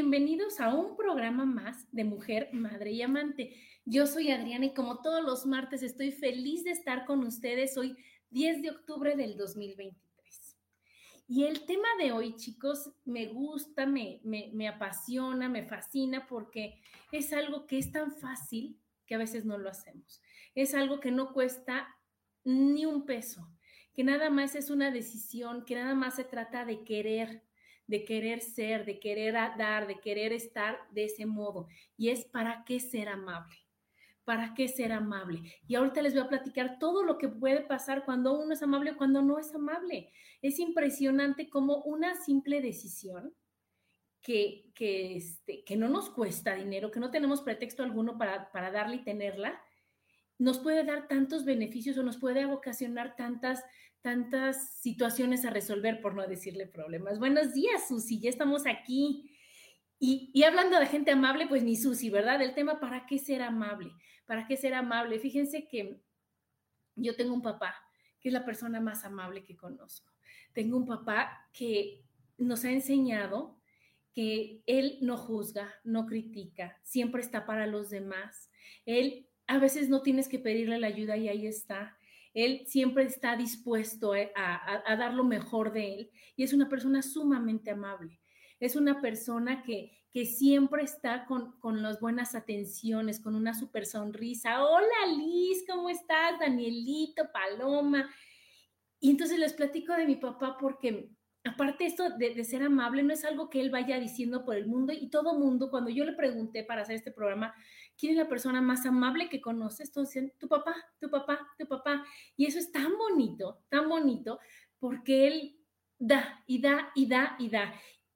Bienvenidos a un programa más de Mujer, Madre y Amante. Yo soy Adriana y como todos los martes estoy feliz de estar con ustedes hoy 10 de octubre del 2023. Y el tema de hoy, chicos, me gusta, me, me, me apasiona, me fascina porque es algo que es tan fácil que a veces no lo hacemos. Es algo que no cuesta ni un peso, que nada más es una decisión, que nada más se trata de querer de querer ser, de querer dar, de querer estar de ese modo. Y es para qué ser amable. ¿Para qué ser amable? Y ahorita les voy a platicar todo lo que puede pasar cuando uno es amable o cuando no es amable. Es impresionante como una simple decisión que, que, este, que no nos cuesta dinero, que no tenemos pretexto alguno para, para darle y tenerla, nos puede dar tantos beneficios o nos puede ocasionar tantas tantas situaciones a resolver, por no decirle problemas. Buenos días, Susi, ya estamos aquí. Y, hablando de gente amable, pues ni Susi, ¿verdad? El tema, ¿para qué ser amable? ¿Para qué ser amable? Fíjense que yo tengo un papá que es la persona más amable que conozco. Tengo un papá que nos ha enseñado que él no juzga, no critica, siempre está para los demás. Él a veces no tienes que pedirle la ayuda y ahí está. Él siempre está dispuesto eh, a, dar lo mejor de él y es una persona sumamente amable. Es una persona que, siempre está con, las buenas atenciones, con una super sonrisa. Hola Liz, ¿cómo estás? Danielito, Paloma. Y entonces les platico de mi papá porque aparte esto de, ser amable no es algo que él vaya diciendo por el mundo y todo mundo, cuando yo le pregunté para hacer este programa, ¿quién es la persona más amable que conoces? Todos dicen, tu papá, tu papá, tu papá. Y eso es tan bonito, tan bonito, porque él da y da y da y da.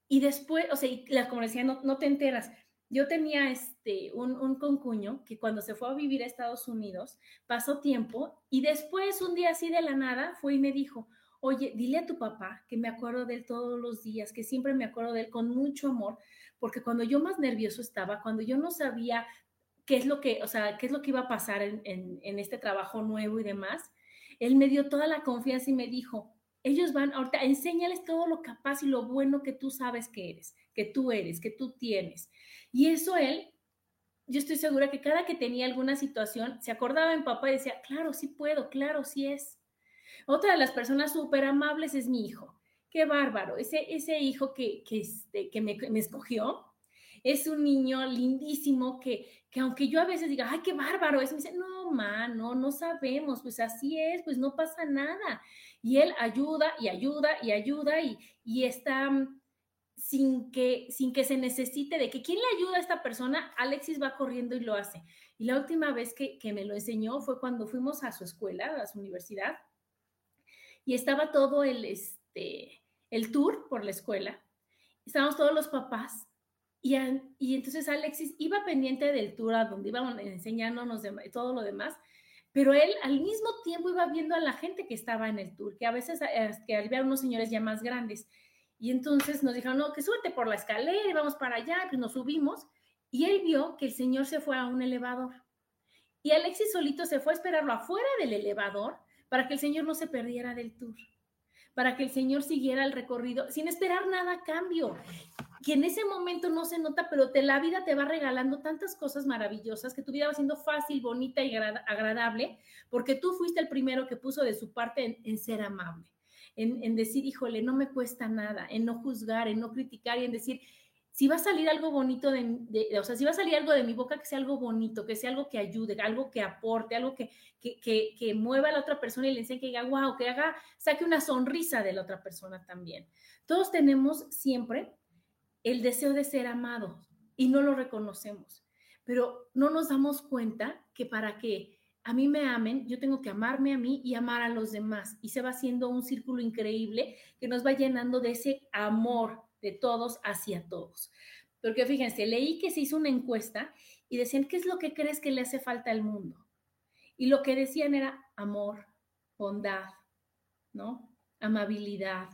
Y después, o sea, y la, como decía, no, te enteras. Yo tenía este, un, un concuño que cuando se fue a vivir a Estados Unidos, pasó tiempo y después un día así de la nada fue y me dijo, oye, dile a tu papá que me acuerdo de él todos los días, que siempre me acuerdo de él con mucho amor, porque cuando yo más nervioso estaba, cuando yo no sabía qué es lo que, o sea, qué es lo que iba a pasar en, en, este trabajo nuevo y demás, él me dio toda la confianza y me dijo, ellos van, ahorita enséñales todo lo capaz y lo bueno que tú sabes que eres, que tú eres, que tú tienes. Y eso él, yo estoy segura que cada que tenía alguna situación, se acordaba en papá y decía, claro, sí puedo, claro, sí es. Otra de las personas súper amables es mi hijo. Qué bárbaro. Ese, ese hijo que, que, este, que me, me, escogió es un niño lindísimo que, que aunque yo a veces diga, ay, qué bárbaro, es, me dice, no, ma, no, no sabemos, pues así es, pues no pasa nada. Y él ayuda y ayuda y ayuda y, y está mm, sin que, sin que se necesite de que quién le ayuda a esta persona, Alexis va corriendo y lo hace. Y la última vez que, que me lo enseñó fue cuando fuimos a su escuela, a su universidad, y estaba todo el, este, el tour por la escuela. Estábamos todos los papás y, entonces Alexis iba pendiente del tour a donde íbamos enseñándonos todo lo demás, pero él al mismo tiempo iba viendo a la gente que estaba en el tour, que a veces que había unos señores ya más grandes. Y entonces nos dijeron, no, que súbete por la escalera y vamos para allá, pues nos subimos. Y él vio que el señor se fue a un elevador. Y Alexis solito se fue a esperarlo afuera del elevador para que el Señor no se perdiera del tour, para que el Señor siguiera el recorrido sin esperar nada a cambio. Que en ese momento no se nota, pero te, la vida te va regalando tantas cosas maravillosas que tu vida va siendo fácil, bonita y agradable, porque tú fuiste el primero que puso de su parte en, ser amable, en, decir, híjole, no me cuesta nada, en no juzgar, en no criticar y en decir, si va a salir algo bonito de, o sea, si va a salir algo de mi boca, que sea algo bonito, que sea algo que ayude, algo que aporte, algo que, que, que, mueva a la otra persona y le enseñe que diga, wow, que haga, saque una sonrisa de la otra persona también. Todos tenemos siempre el deseo de ser amados y no lo reconocemos, pero no nos damos cuenta que para que a mí me amen, yo tengo que amarme a mí y amar a los demás. Y se va haciendo un círculo increíble que nos va llenando de ese amor de todos hacia todos. Porque fíjense, leí que se hizo una encuesta y decían, ¿qué es lo que crees que le hace falta al mundo? Y lo que decían era amor, bondad, ¿no? Amabilidad,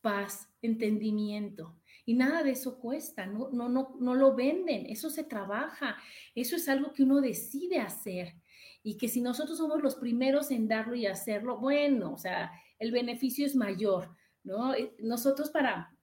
paz, entendimiento. Y nada de eso cuesta, no, no, no, no lo venden, eso se trabaja, eso es algo que uno decide hacer. Y que si nosotros somos los primeros en darlo y hacerlo, bueno, o sea, el beneficio es mayor, ¿no? Eh, nosotros para,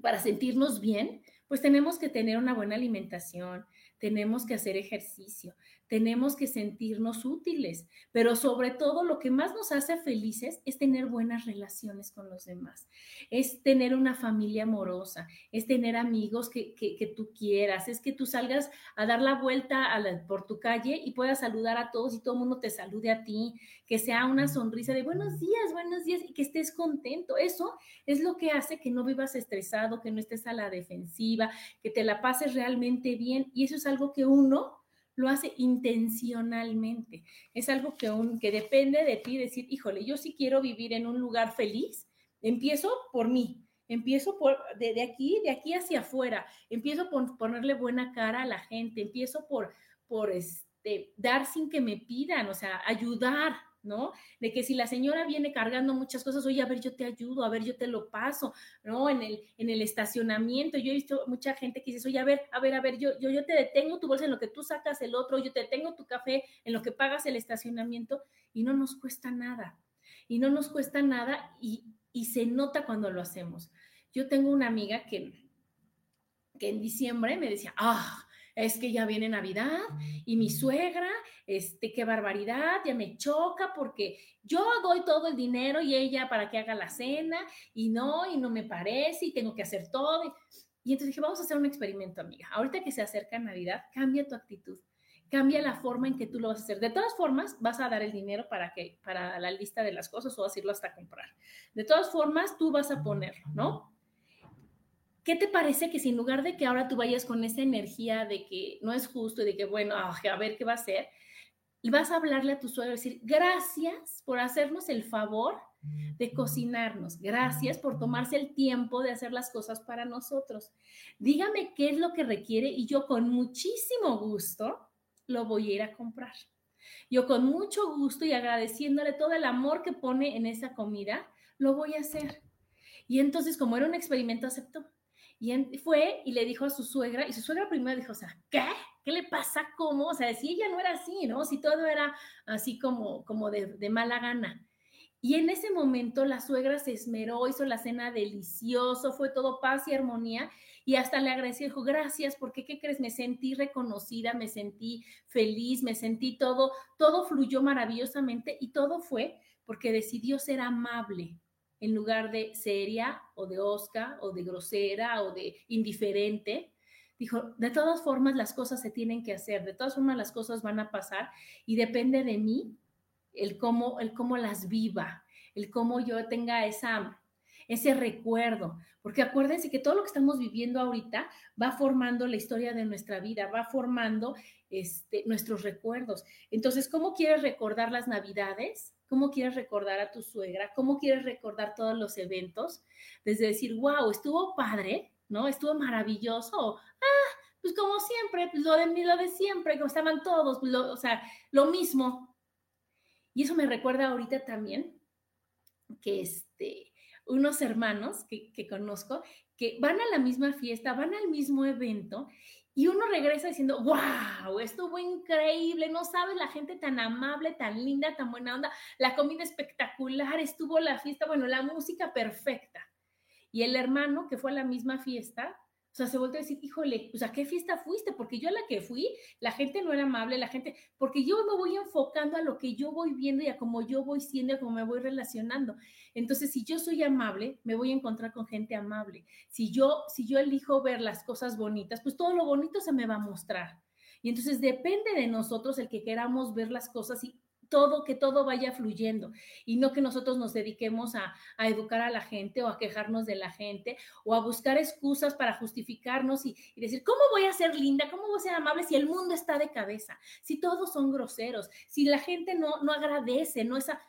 para sentirnos bien, pues tenemos que tener una buena alimentación, tenemos que hacer ejercicio, tenemos que sentirnos útiles, pero sobre todo lo que más nos hace felices es tener buenas relaciones con los demás, es tener una familia amorosa, es tener amigos que, tú quieras, es que tú salgas a dar la vuelta por tu calle y puedas saludar a todos y todo el mundo te salude a ti, que sea una sonrisa de buenos días, buenos días y que estés contento. Eso es lo que hace que no vivas estresado, que no estés a la defensiva, que te la pases realmente bien y eso es algo que uno lo hace intencionalmente. Es algo que, un, que depende de ti, decir, híjole, yo sí quiero vivir en un lugar feliz, empiezo por mí, empiezo por, de, aquí, de aquí hacia afuera, empiezo por ponerle buena cara a la gente, empiezo por, por este, dar sin que me pidan, o sea, ayudar, ¿no? De que si la señora viene cargando muchas cosas, oye, a ver, yo te ayudo, a ver, yo te lo paso, ¿no? En el, en el estacionamiento, yo he visto mucha gente que dice, oye, a ver, a ver, a ver, yo, yo, yo te detengo tu bolsa en lo que tú sacas el otro, yo te detengo tu café en lo que pagas el estacionamiento y no nos cuesta nada. Y no nos cuesta nada y, y se nota cuando lo hacemos. Yo tengo una amiga que, que en diciembre me decía, ah, es que ya viene Navidad y mi suegra, este, qué barbaridad, ya me choca porque yo doy todo el dinero y ella para que haga la cena y no, y no me parece y tengo que hacer todo. Y entonces dije, vamos a hacer un experimento, amiga. Ahorita que se acerca Navidad, cambia tu actitud, cambia la forma en que tú lo vas a hacer. De todas formas, vas a dar el dinero para, que, para la lista de las cosas o vas a irlo hasta comprar. De todas formas, tú vas a ponerlo, ¿no? ¿Qué te parece que si en lugar de que ahora tú vayas con esa energía de que no es justo y de que, bueno, ah, a ver qué va a hacer, y vas a hablarle a tu suegro y decir, gracias por hacernos el favor de cocinarnos, gracias por tomarse el tiempo de hacer las cosas para nosotros. Dígame qué es lo que requiere y yo con muchísimo gusto lo voy a ir a comprar. Yo con mucho gusto y agradeciéndole todo el amor que pone en esa comida, lo voy a hacer. Y entonces, como era un experimento, aceptó. Y fue y le dijo a su suegra, y su suegra primero dijo, o sea, ¿qué? ¿Qué le pasa? ¿Cómo? O sea, si ella no era así, ¿no? Si todo era así como, como de, de mala gana. Y en ese momento la suegra se esmeró, hizo la cena delicioso, fue todo paz y armonía. Y hasta le agradeció, dijo, gracias, porque ¿qué crees? Me sentí reconocida, me sentí feliz, me sentí todo, todo fluyó maravillosamente y todo fue porque decidió ser amable en lugar de seria o de osca o de grosera o de indiferente. Dijo, de todas formas las cosas se tienen que hacer, de todas formas las cosas van a pasar y depende de mí el cómo, el cómo las viva, el cómo yo tenga esa, ese recuerdo, porque acuérdense que todo lo que estamos viviendo ahorita va formando la historia de nuestra vida, va formando este, nuestros recuerdos. Entonces, ¿cómo quieres recordar las navidades? Cómo quieres recordar a tu suegra, cómo quieres recordar todos los eventos, desde decir, wow, estuvo padre, ¿no? Estuvo maravilloso. Ah, pues como siempre, pues lo de, lo de siempre, como estaban todos, pues o sea, lo mismo. Y eso me recuerda ahorita también que este, unos hermanos que, que conozco que van a la misma fiesta, van al mismo evento y uno regresa diciendo, wow, estuvo increíble, no sabes la gente tan amable, tan linda, tan buena onda, la comida espectacular, estuvo la fiesta, bueno, la música perfecta. Y el hermano que fue a la misma fiesta O sea, se volvió a decir, híjole, pues a qué fiesta fuiste, porque yo a la que fui, la gente no era amable, la gente, porque yo me voy enfocando a lo que yo voy viendo y a cómo yo voy siendo y a cómo me voy relacionando. Entonces, si yo soy amable, me voy a encontrar con gente amable. Si yo, si yo elijo ver las cosas bonitas, pues todo lo bonito se me va a mostrar. Y entonces depende de nosotros el que queramos ver las cosas y todo, que todo vaya fluyendo y no que nosotros nos dediquemos a, educar a la gente o a quejarnos de la gente o a buscar excusas para justificarnos y, decir, ¿cómo voy a ser linda? ¿Cómo voy a ser amable si el mundo está de cabeza? Si todos son groseros, si la gente no, no agradece, no esa...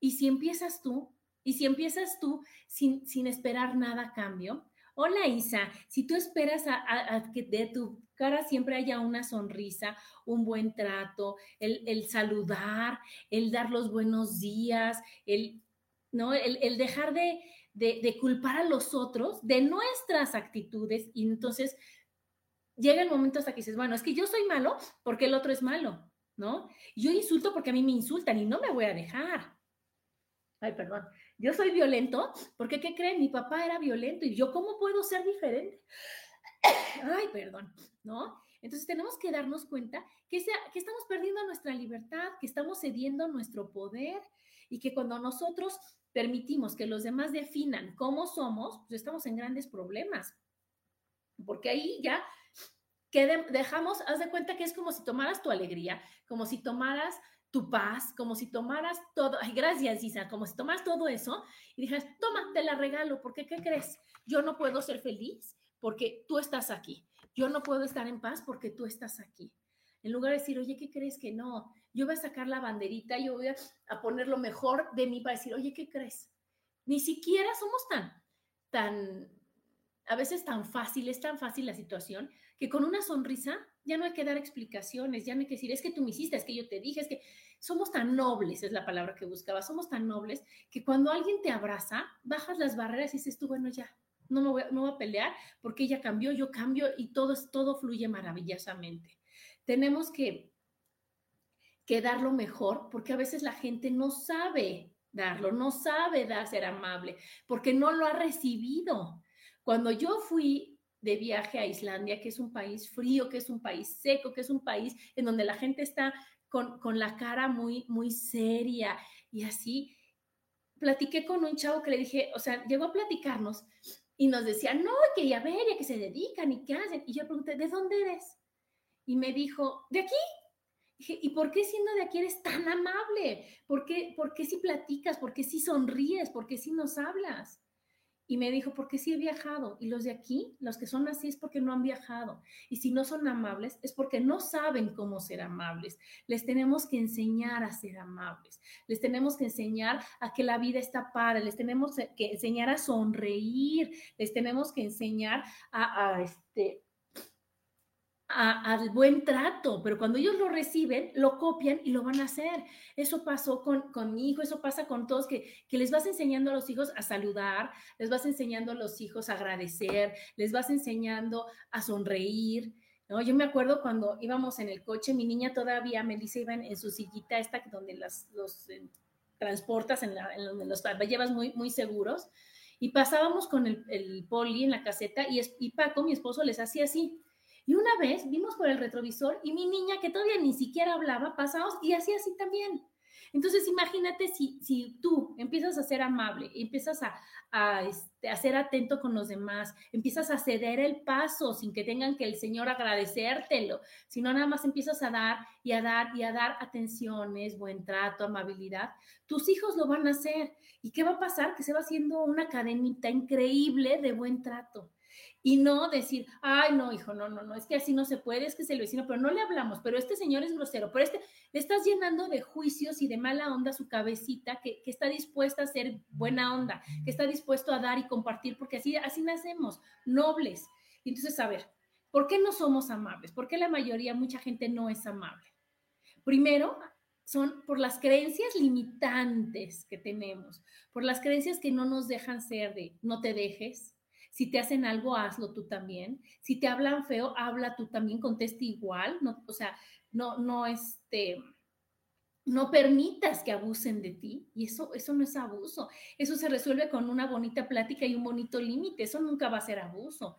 Y si empiezas tú, y si empiezas tú sin, sin esperar nada a cambio, Hola Isa, si tú esperas a, que de tu cara siempre haya una sonrisa, un buen trato, el, saludar, el dar los buenos días, el, ¿no? el, dejar de, de, culpar a los otros de nuestras actitudes y entonces llega el momento hasta que dices, bueno, es que yo soy malo porque el otro es malo, ¿no? Yo insulto porque a mí me insultan y no me voy a dejar. Ay, perdón yo soy violento, porque ¿qué creen? Mi papá era violento y yo cómo puedo ser diferente. Ay, perdón, ¿no? Entonces tenemos que darnos cuenta que, estamos perdiendo nuestra libertad, que estamos cediendo nuestro poder y que cuando nosotros permitimos que los demás definan cómo somos, pues estamos en grandes problemas. Porque ahí ya que dejamos, haz de cuenta que es como si tomaras tu alegría, como si tomaras tu paz, como si tomaras todo, ay, gracias Isa, como si tomas todo eso y dijeras, toma, te la regalo, porque ¿qué crees? Yo no puedo ser feliz porque tú estás aquí. Yo no puedo estar en paz porque tú estás aquí. En lugar de decir, oye, ¿qué crees que no? Yo voy a sacar la banderita, yo voy a, a poner lo mejor de mí para decir, oye, ¿qué crees? Ni siquiera somos tan, tan, a veces tan fácil, es tan fácil la situación, que con una sonrisa ya no hay que dar explicaciones, ya no hay que decir, es que tú me hiciste, es que yo te dije, es que somos tan nobles, es la palabra que buscaba, somos tan nobles que cuando alguien te abraza, bajas las barreras y dices tú, bueno, ya, no me voy, no voy a pelear porque ella cambió, yo cambio y todo, todo fluye maravillosamente. Tenemos que, que dar lo mejor porque a veces la gente no sabe darlo, no sabe dar, ser amable, porque no lo ha recibido. Cuando yo fui de viaje a Islandia, que es un país frío, que es un país seco, que es un país en donde la gente está con, la cara muy, muy seria y así. Platiqué con un chavo que le dije, o sea, llegó a platicarnos y nos decía, no, que ya ver, ya que se dedican y qué hacen. Y yo pregunté, ¿de dónde eres? Y me dijo, ¿de aquí? Dije, ¿y por qué siendo de aquí eres tan amable? ¿Por qué, por qué si platicas? ¿Por qué si sonríes? ¿Por qué si nos hablas? Y me dijo, porque sí he viajado. Y los de aquí, los que son así, es porque no han viajado. Y si no son amables, es porque no saben cómo ser amables. Les tenemos que enseñar a ser amables. Les tenemos que enseñar a que la vida está para. Les tenemos que enseñar a sonreír. Les tenemos que enseñar a, a este, al buen trato, pero cuando ellos lo reciben, lo copian y lo van a hacer. Eso pasó con, con mi hijo, eso pasa con todos, que, que, les vas enseñando a los hijos a saludar, les vas enseñando a los hijos a agradecer, les vas enseñando a sonreír. ¿no? Yo me acuerdo cuando íbamos en el coche, mi niña todavía, Melissa, iba en, su sillita esta donde las, los eh, transportas, en, la, en donde los llevas muy, muy seguros, y pasábamos con el, el poli en la caseta y, y Paco, mi esposo, les hacía así y una vez vimos por el retrovisor y mi niña, que todavía ni siquiera hablaba, pasamos y hacía así también. Entonces, imagínate si, si tú empiezas a ser amable, empiezas a, a, este, a, ser atento con los demás, empiezas a ceder el paso sin que tengan que el Señor agradecértelo, sino nada más empiezas a dar y a dar y a dar atenciones, buen trato, amabilidad, tus hijos lo van a hacer. ¿Y qué va a pasar? Que se va haciendo una cadenita increíble de buen trato y no decir, ay, no, hijo, no, no, no, es que así no se puede, es que es el vecino, pero no le hablamos, pero este señor es grosero, pero este, le estás llenando de juicios y de mala onda su cabecita, que, que está dispuesta a ser buena onda, que está dispuesto a dar y compartir, porque así, así nacemos, nobles. Entonces, a ver, ¿por qué no somos amables? ¿Por qué la mayoría, mucha gente no es amable? Primero, son por las creencias limitantes que tenemos, por las creencias que no nos dejan ser de no te dejes, si te hacen algo, hazlo tú también. Si te hablan feo, habla tú también, contesta igual. No, o sea, no, no, este, no permitas que abusen de ti. Y eso, eso no es abuso. Eso se resuelve con una bonita plática y un bonito límite. Eso nunca va a ser abuso.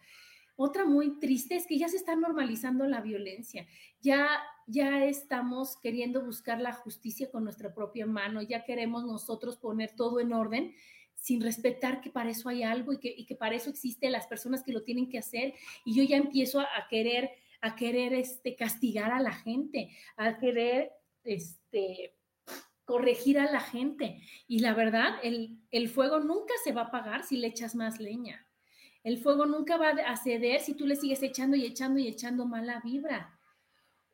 otra muy triste es que ya se está normalizando la violencia. Ya, ya estamos queriendo buscar la justicia con nuestra propia mano. Ya queremos nosotros poner todo en orden sin respetar que para eso hay algo y que, y que para eso existen las personas que lo tienen que hacer. Y yo ya empiezo a, querer, a querer este, castigar a la gente, a querer este, corregir a la gente. Y la verdad, el, el fuego nunca se va a apagar si le echas más leña. El fuego nunca va a ceder si tú le sigues echando y echando y echando mala vibra.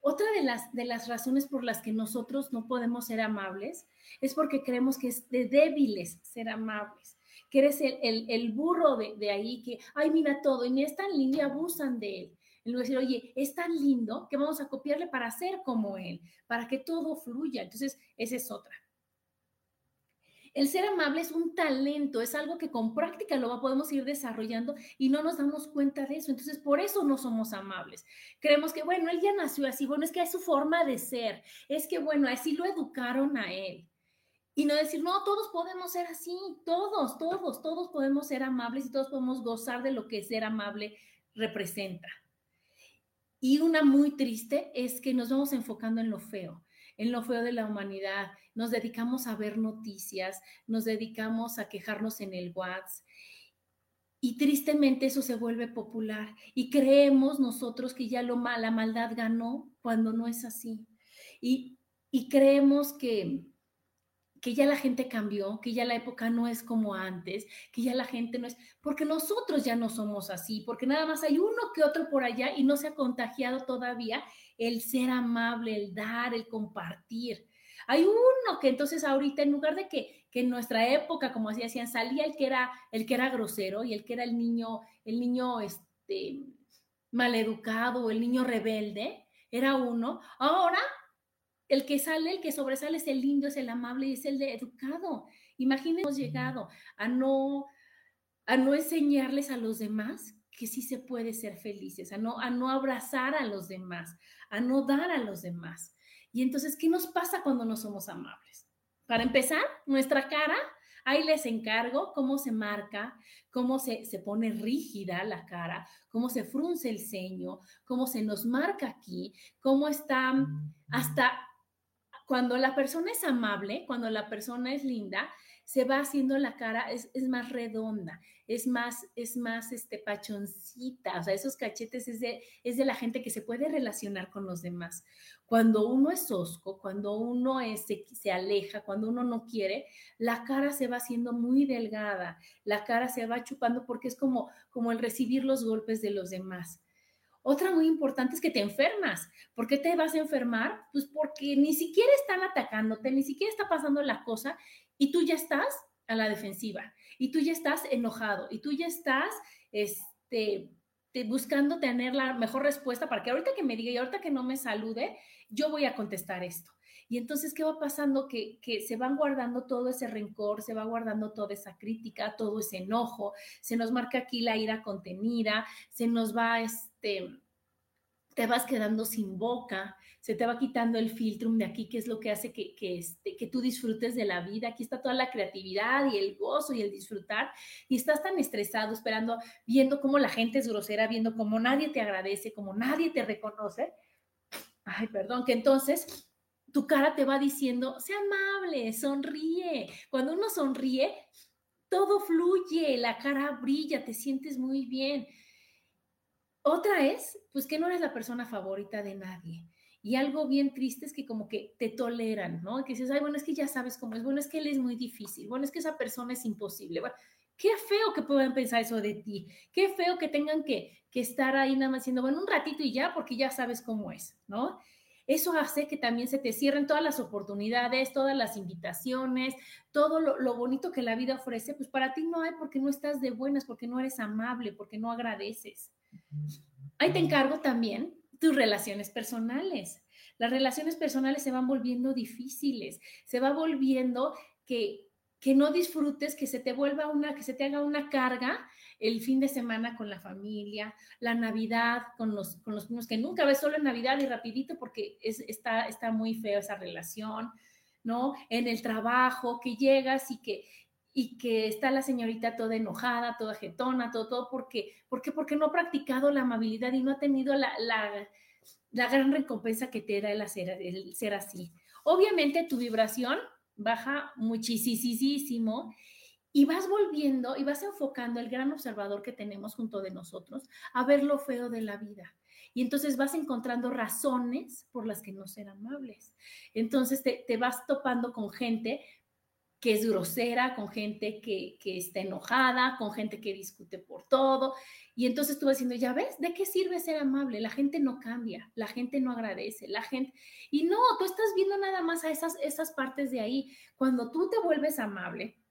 Otra de las, de las razones por las que nosotros no podemos ser amables es porque creemos que es de débiles ser amables, que eres el, el, burro de, de, ahí, que, ay, mira todo, y ni es tan lindo y abusan de él. En lugar de decir, oye, es tan lindo que vamos a copiarle para ser como él, para que todo fluya. Entonces, esa es otra. El ser amable es un talento, es algo que con práctica lo podemos ir desarrollando y no nos damos cuenta de eso. Entonces, por eso no somos amables. Creemos que, bueno, él ya nació así, bueno, es que es su forma de ser, es que, bueno, así lo educaron a él. Y no decir, no, todos podemos ser así, todos, todos, todos podemos ser amables y todos podemos gozar de lo que ser amable representa. Y una muy triste es que nos vamos enfocando en lo feo en lo feo de la humanidad, nos dedicamos a ver noticias, nos dedicamos a quejarnos en el WhatsApp. Y tristemente eso se vuelve popular y creemos nosotros que ya lo mal, la maldad ganó cuando no es así. Y, y creemos que, que ya la gente cambió, que ya la época no es como antes, que ya la gente no es, porque nosotros ya no somos así, porque nada más hay uno que otro por allá y no se ha contagiado todavía el ser amable, el dar, el compartir. Hay uno que entonces ahorita en lugar de que, en nuestra época, como así decían, salía el que era el que era grosero y el que era el niño, el niño este maleducado, el niño rebelde, era uno. Ahora el que sale, el que sobresale es el lindo, es el amable y es el de educado. Imagínense, hemos llegado a no, a no enseñarles a los demás que sí se puede ser felices, a no, a no abrazar a los demás, a no dar a los demás. Y entonces, ¿qué nos pasa cuando no somos amables? Para empezar, nuestra cara, ahí les encargo cómo se marca, cómo se, se pone rígida la cara, cómo se frunce el ceño, cómo se nos marca aquí, cómo está hasta cuando la persona es amable, cuando la persona es linda, se va haciendo la cara, es, más redonda, es más, es más este, pachoncita, o sea, esos cachetes es de, es de la gente que se puede relacionar con los demás. Cuando uno es osco, cuando uno es, se, se aleja, cuando uno no quiere, la cara se va haciendo muy delgada, la cara se va chupando porque es como, como el recibir los golpes de los demás. Otra muy importante es que te enfermas. ¿Por qué te vas a enfermar? Pues porque ni siquiera están atacándote, ni siquiera está pasando la cosa y tú ya estás a la defensiva y tú ya estás enojado y tú ya estás este, buscando tener la mejor respuesta para que ahorita que me diga y ahorita que no me salude, yo voy a contestar esto. Y entonces, ¿qué va pasando? Que, que, se van guardando todo ese rencor, se va guardando toda esa crítica, todo ese enojo, se nos marca aquí la ira contenida, se nos va, este, te vas quedando sin boca, se te va quitando el filtrum de aquí, que es lo que hace que, que, este, que tú disfrutes de la vida. Aquí está toda la creatividad y el gozo y el disfrutar. Y estás tan estresado esperando, viendo cómo la gente es grosera, viendo cómo nadie te agradece, cómo nadie te reconoce. Ay, perdón, que entonces tu cara te va diciendo, sea amable, sonríe. Cuando uno sonríe, todo fluye, la cara brilla, te sientes muy bien. Otra es, pues que no eres la persona favorita de nadie. Y algo bien triste es que como que te toleran, ¿no? Que dices, ay, bueno, es que ya sabes cómo es, bueno, es que él es muy difícil, bueno, es que esa persona es imposible. Bueno, qué feo que puedan pensar eso de ti, qué feo que tengan que, que estar ahí nada más diciendo, bueno, un ratito y ya, porque ya sabes cómo es, ¿no? Eso hace que también se te cierren todas las oportunidades, todas las invitaciones, todo lo, bonito que la vida ofrece, pues para ti no hay porque no estás de buenas, porque no eres amable, porque no agradeces. Ahí te encargo también tus relaciones personales. Las relaciones personales se van volviendo difíciles, se va volviendo que, que no disfrutes, que se te vuelva una, que se te haga una carga el fin de semana con la familia, la Navidad con los, con los niños, que nunca ves solo en Navidad y rapidito porque es, está, está muy feo esa relación, ¿no? En el trabajo, que llegas y que, y que está la señorita toda enojada, toda jetona, todo, todo, porque, porque, porque no ha practicado la amabilidad y no ha tenido la, la, la gran recompensa que te da el, hacer, el ser así. Obviamente tu vibración baja muchísimo y vas volviendo y vas enfocando el gran observador que tenemos junto de nosotros a ver lo feo de la vida. Y entonces vas encontrando razones por las que no ser amables. Entonces te, te vas topando con gente que es grosera, con gente que, que, está enojada, con gente que discute por todo. Y entonces tú vas diciendo, ya ves, ¿de qué sirve ser amable? La gente no cambia, la gente no agradece, la gente... Y no, tú estás viendo nada más a esas, esas partes de ahí. Cuando tú te vuelves amable,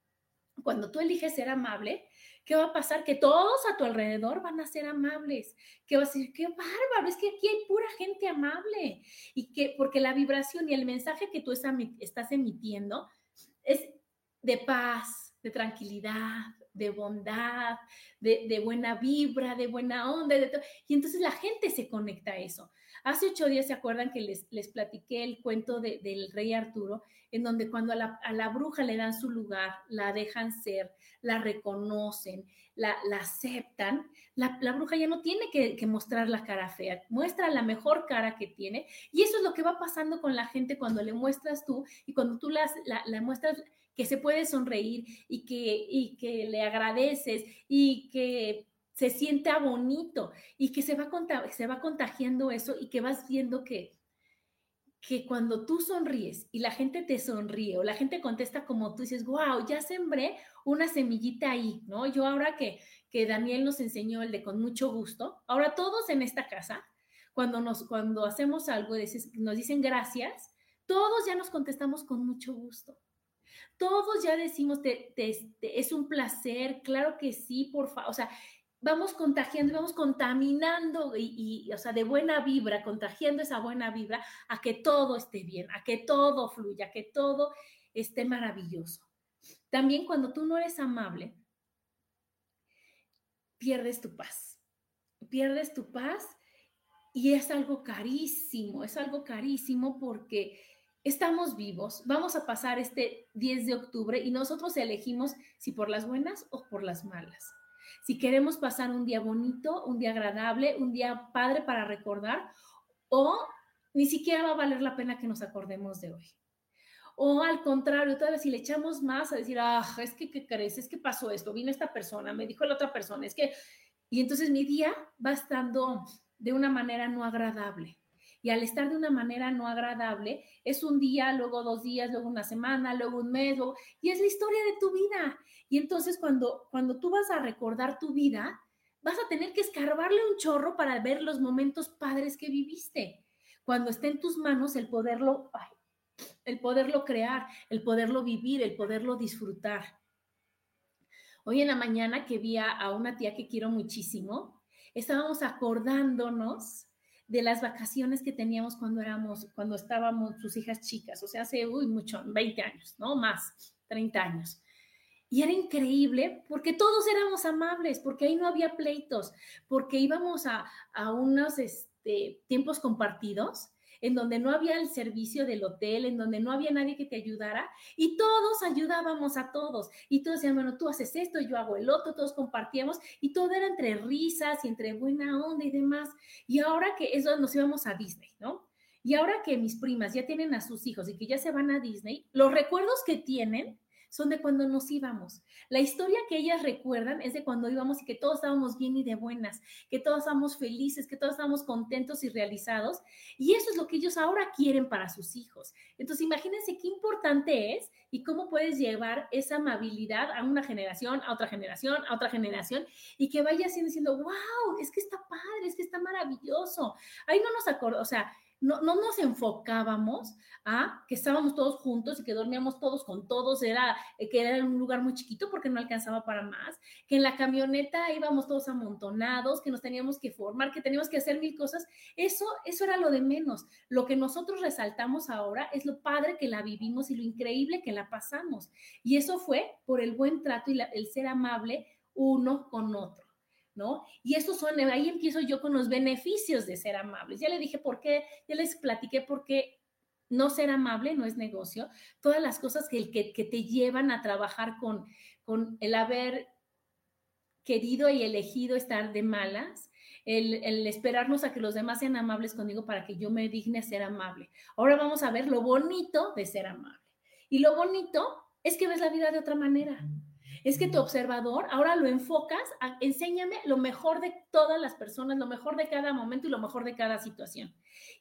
cuando tú eliges ser amable, ¿qué va a pasar? Que todos a tu alrededor van a ser amables. Que vas a decir, qué bárbaro, es que aquí hay pura gente amable. Y que, porque la vibración y el mensaje que tú estás emitiendo es de paz, de tranquilidad, de bondad, de, buena vibra, de buena onda, de todo. Y entonces la gente se conecta a eso. Hace ocho días se acuerdan que les, les platiqué el cuento del rey Arturo, en donde cuando a la, bruja le dan su lugar, la dejan ser, la reconocen, la, aceptan, la, bruja ya no tiene que, mostrar la cara fea, muestra la mejor cara que tiene. Y eso es lo que va pasando con la gente cuando le muestras tú y cuando tú la, la muestras que se puede sonreír y que, y que le agradeces y que se sienta bonito y que se va, se va contagiando eso y que vas viendo que, que cuando tú sonríes y la gente te sonríe o la gente contesta como tú dices, wow, ya sembré una semillita ahí, ¿no? Yo ahora que, que Daniel nos enseñó el de con mucho gusto, ahora todos en esta casa, cuando, nos, cuando hacemos algo, nos dicen gracias, todos ya nos contestamos con mucho gusto todos ya decimos, es un placer, claro que sí, por favor, o sea, vamos contagiando y vamos contaminando y, o sea, de buena vibra, contagiando esa buena vibra a que todo esté bien, a que todo fluya, a que todo esté maravilloso. También cuando tú no eres amable, pierdes tu paz, pierdes tu paz y es algo carísimo, es algo carísimo porque estamos vivos, vamos a pasar este 10 de octubre y nosotros elegimos si por las buenas o por las malas. Si queremos pasar un día bonito, un día agradable, un día padre para recordar, o ni siquiera va a valer la pena que nos acordemos de hoy. O al contrario, tal vez si le echamos más a decir, ah, es que, ¿qué crees? Es que pasó esto, vino esta persona, me dijo la otra persona, es que... Y entonces mi día va estando de una manera no agradable y al estar de una manera no agradable, es un día, luego dos días, luego una semana, luego un mes, y es la historia de tu vida. Y entonces cuando, cuando tú vas a recordar tu vida, vas a tener que escarbarle un chorro para ver los momentos padres que viviste. Cuando esté en tus manos el poderlo, el poderlo crear, el poderlo vivir, el poderlo disfrutar. Hoy en la mañana que vi a una tía que quiero muchísimo, estábamos acordándonos de las vacaciones que teníamos cuando éramos, cuando estábamos sus hijas chicas, o sea, hace, uy, mucho, 20 años, ¿no? Más, 30 años. Y era increíble porque todos éramos amables, porque ahí no había pleitos, porque íbamos a, a unos este, tiempos compartidos en donde no había el servicio del hotel, en donde no había nadie que te ayudara y todos ayudábamos a todos. Y todos decían, bueno, tú haces esto, yo hago el otro, todos compartíamos y todo era entre risas y entre buena onda y demás. Y ahora que eso nos íbamos a Disney, ¿no? Y ahora que mis primas ya tienen a sus hijos y que ya se van a Disney, los recuerdos que tienen son de cuando nos íbamos. La historia que ellas recuerdan es de cuando íbamos y que todos estábamos bien y de buenas, que todos estábamos felices, que todos estábamos contentos y realizados. Y eso es lo que ellos ahora quieren para sus hijos. Entonces, imagínense qué importante es y cómo puedes llevar esa amabilidad a una generación, a otra generación, a otra generación y que vaya siendo diciendo, wow, es que está padre, es que está maravilloso. Ahí no nos acordamos, o sea, no, nos enfocábamos a que estábamos todos juntos y que dormíamos todos con todos, era eh, que era un lugar muy chiquito porque no alcanzaba para más, que en la camioneta íbamos todos amontonados, que nos teníamos que formar, que teníamos que hacer mil cosas, eso, eso era lo de menos. Lo que nosotros resaltamos ahora es lo padre que la vivimos y lo increíble que la pasamos. Y eso fue por el buen trato y el ser amable uno con otro. ¿No? Y esos son, ahí empiezo yo con los beneficios de ser amables. Ya le dije por qué, ya les platiqué por qué no ser amable no es negocio. Todas las cosas que, que, te llevan a trabajar con, con el haber querido y elegido estar de malas, el, esperarnos a que los demás sean amables conmigo para que yo me digne a ser amable. Ahora vamos a ver lo bonito de ser amable. Y lo bonito es que ves la vida de otra manera. Es que tu observador ahora lo enfocas enséñame lo mejor de todas las personas, lo mejor de cada momento y lo mejor de cada situación.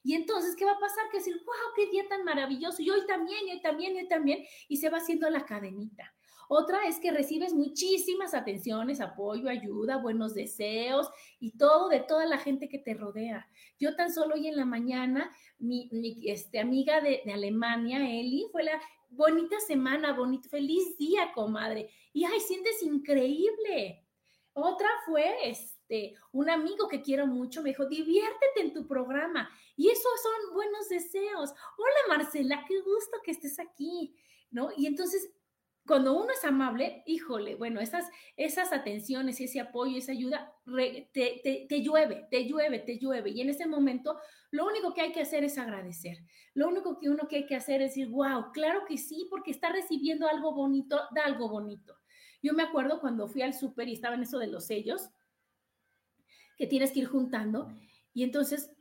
Y entonces, ¿qué va a pasar? Que decir, wow, qué día tan maravilloso, y hoy también, y hoy también, y hoy también, y se va haciendo la cadenita. Otra es que recibes muchísimas atenciones, apoyo, ayuda, buenos deseos y todo de toda la gente que te rodea. Yo tan solo hoy en la mañana, mi, este, amiga de, de, Alemania, Eli, fue la bonita semana, bonito, feliz día, comadre. Y ay, sientes increíble. Otra fue este, un amigo que quiero mucho, me dijo, diviértete en tu programa. Y esos son buenos deseos. Hola Marcela, qué gusto que estés aquí. ¿No? Y entonces cuando uno es amable, híjole, bueno, esas, esas atenciones, ese apoyo, esa ayuda, te, te, llueve, te llueve, te llueve. Y en ese momento, lo único que hay que hacer es agradecer. Lo único que uno que hay que hacer es decir, wow, claro que sí, porque está recibiendo algo bonito, da algo bonito. Yo me acuerdo cuando fui al súper y estaba en eso de los sellos, que tienes que ir juntando. Y entonces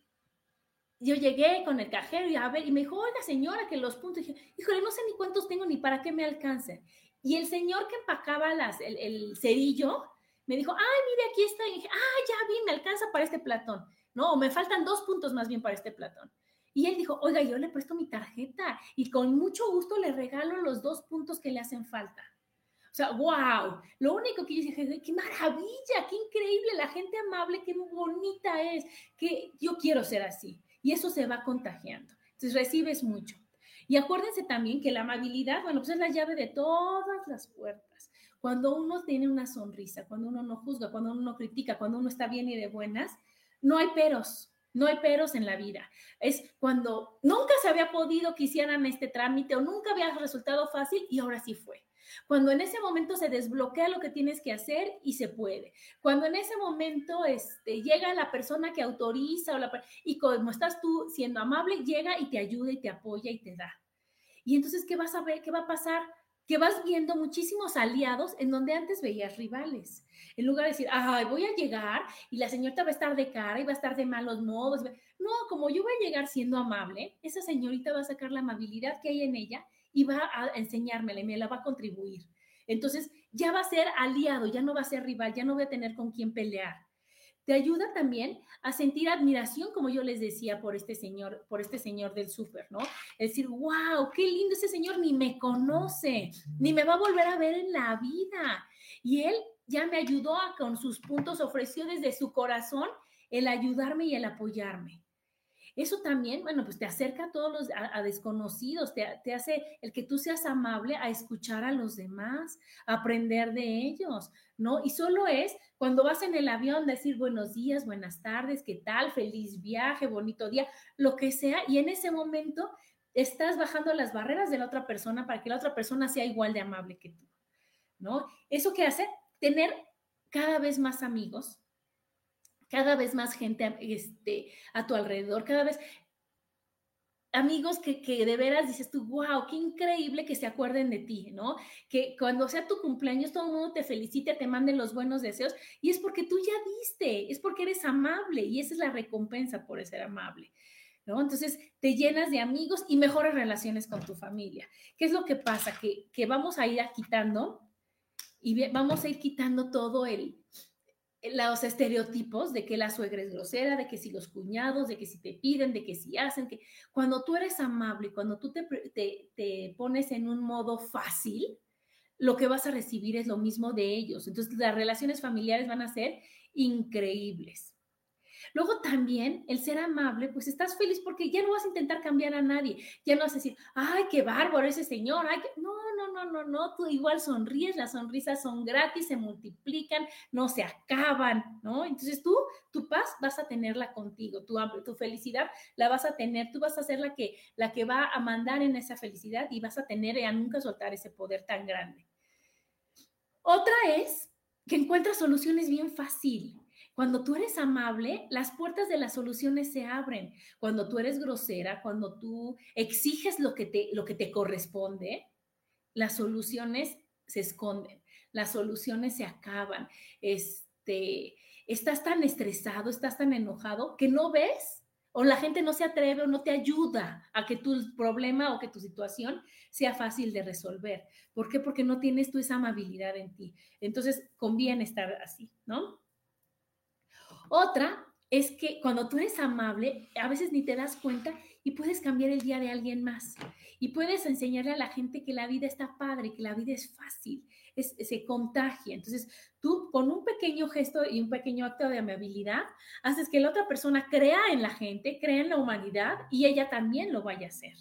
yo llegué con el cajero y a ver, y me dijo, oiga señora, que los puntos, y dije, híjole, no sé ni cuántos tengo ni para qué me alcancen. Y el señor que empacaba las, el, cerillo me dijo, ay, mire, aquí está. Y dije, ah, ya vi, me alcanza para este platón. No, me faltan dos puntos más bien para este platón. Y él dijo, oiga, yo le presto mi tarjeta y con mucho gusto le regalo los dos puntos que le hacen falta. O sea, wow. Lo único que yo dije, qué maravilla, qué increíble, la gente amable, qué bonita es, que yo quiero ser así y eso se va contagiando. Entonces recibes mucho. Y acuérdense también que la amabilidad, bueno, pues es la llave de todas las puertas. Cuando uno tiene una sonrisa, cuando uno no juzga, cuando uno no critica, cuando uno está bien y de buenas, no hay peros, no hay peros en la vida. Es cuando nunca se había podido que hicieran este trámite o nunca había resultado fácil y ahora sí fue. Cuando en ese momento se desbloquea lo que tienes que hacer y se puede. Cuando en ese momento este, llega la persona que autoriza o la, y como estás tú siendo amable, llega y te ayuda y te apoya y te da. Y entonces, ¿qué vas a ver? ¿Qué va a pasar? Que vas viendo muchísimos aliados en donde antes veías rivales. En lugar de decir, ay, voy a llegar y la señorita va a estar de cara y va a estar de malos modos. No, como yo voy a llegar siendo amable, esa señorita va a sacar la amabilidad que hay en ella y va a enseñármela y me la va a contribuir. Entonces ya va a ser aliado, ya no va a ser rival, ya no voy a tener con quién pelear. Te ayuda también a sentir admiración, como yo les decía, por este señor, por este señor del súper, ¿no? Es decir, wow, qué lindo ese señor, ni me conoce, ni me va a volver a ver en la vida. Y él ya me ayudó a, con sus puntos, ofreció desde su corazón el ayudarme y el apoyarme. Eso también, bueno, pues te acerca a todos los, a, desconocidos, te, hace el que tú seas amable a escuchar a los demás, a aprender de ellos, ¿no? Y solo es cuando vas en el avión decir buenos días, buenas tardes, qué tal, feliz viaje, bonito día, lo que sea, y en ese momento estás bajando las barreras de la otra persona para que la otra persona sea igual de amable que tú, ¿no? Eso que hace tener cada vez más amigos, cada vez más gente este, a tu alrededor, cada vez amigos que, que, de veras dices tú, wow, qué increíble que se acuerden de ti, ¿no? Que cuando sea tu cumpleaños todo el mundo te felicite, te mande los buenos deseos y es porque tú ya diste, es porque eres amable y esa es la recompensa por ser amable. ¿No? Entonces te llenas de amigos y mejores relaciones con tu familia. ¿Qué es lo que pasa? Que, que vamos a ir quitando y vamos a ir quitando todo el, los estereotipos de que la suegra es grosera, de que si los cuñados, de que si te piden, de que si hacen, que cuando tú eres amable y cuando tú te, te, pones en un modo fácil, lo que vas a recibir es lo mismo de ellos. Entonces las relaciones familiares van a ser increíbles. Luego también el ser amable, pues estás feliz porque ya no vas a intentar cambiar a nadie, ya no vas a decir, ay, qué bárbaro ese señor, ay, no, no, no, no, no, tú igual sonríes, las sonrisas son gratis, se multiplican, no se acaban, ¿no? Entonces tú, tu paz vas a tenerla contigo, tu, tu felicidad la vas a tener, tú vas a ser la que, la que va a mandar en esa felicidad y vas a tener a nunca soltar ese poder tan grande. Otra es que encuentras soluciones bien fácil. Cuando tú eres amable, las puertas de las soluciones se abren. Cuando tú eres grosera, cuando tú exiges lo que te, lo que te corresponde, las soluciones se esconden. las soluciones se acaban, este, estás tan estresado, estás tan enojado que no ves o la gente no se atreve o no te ayuda a que tu problema o que tu situación sea fácil de resolver. ¿Por qué? Porque no tienes tú esa amabilidad en ti. Entonces, conviene estar así, ¿no? Otra es que cuando tú eres amable, a veces ni te das cuenta y puedes cambiar el día de alguien más. Y puedes enseñarle a la gente que la vida está padre, que la vida es fácil, se contagia. Entonces, tú con un pequeño gesto y un pequeño acto de amabilidad, haces que la otra persona crea en la gente, crea en la humanidad y ella también lo vaya a hacer.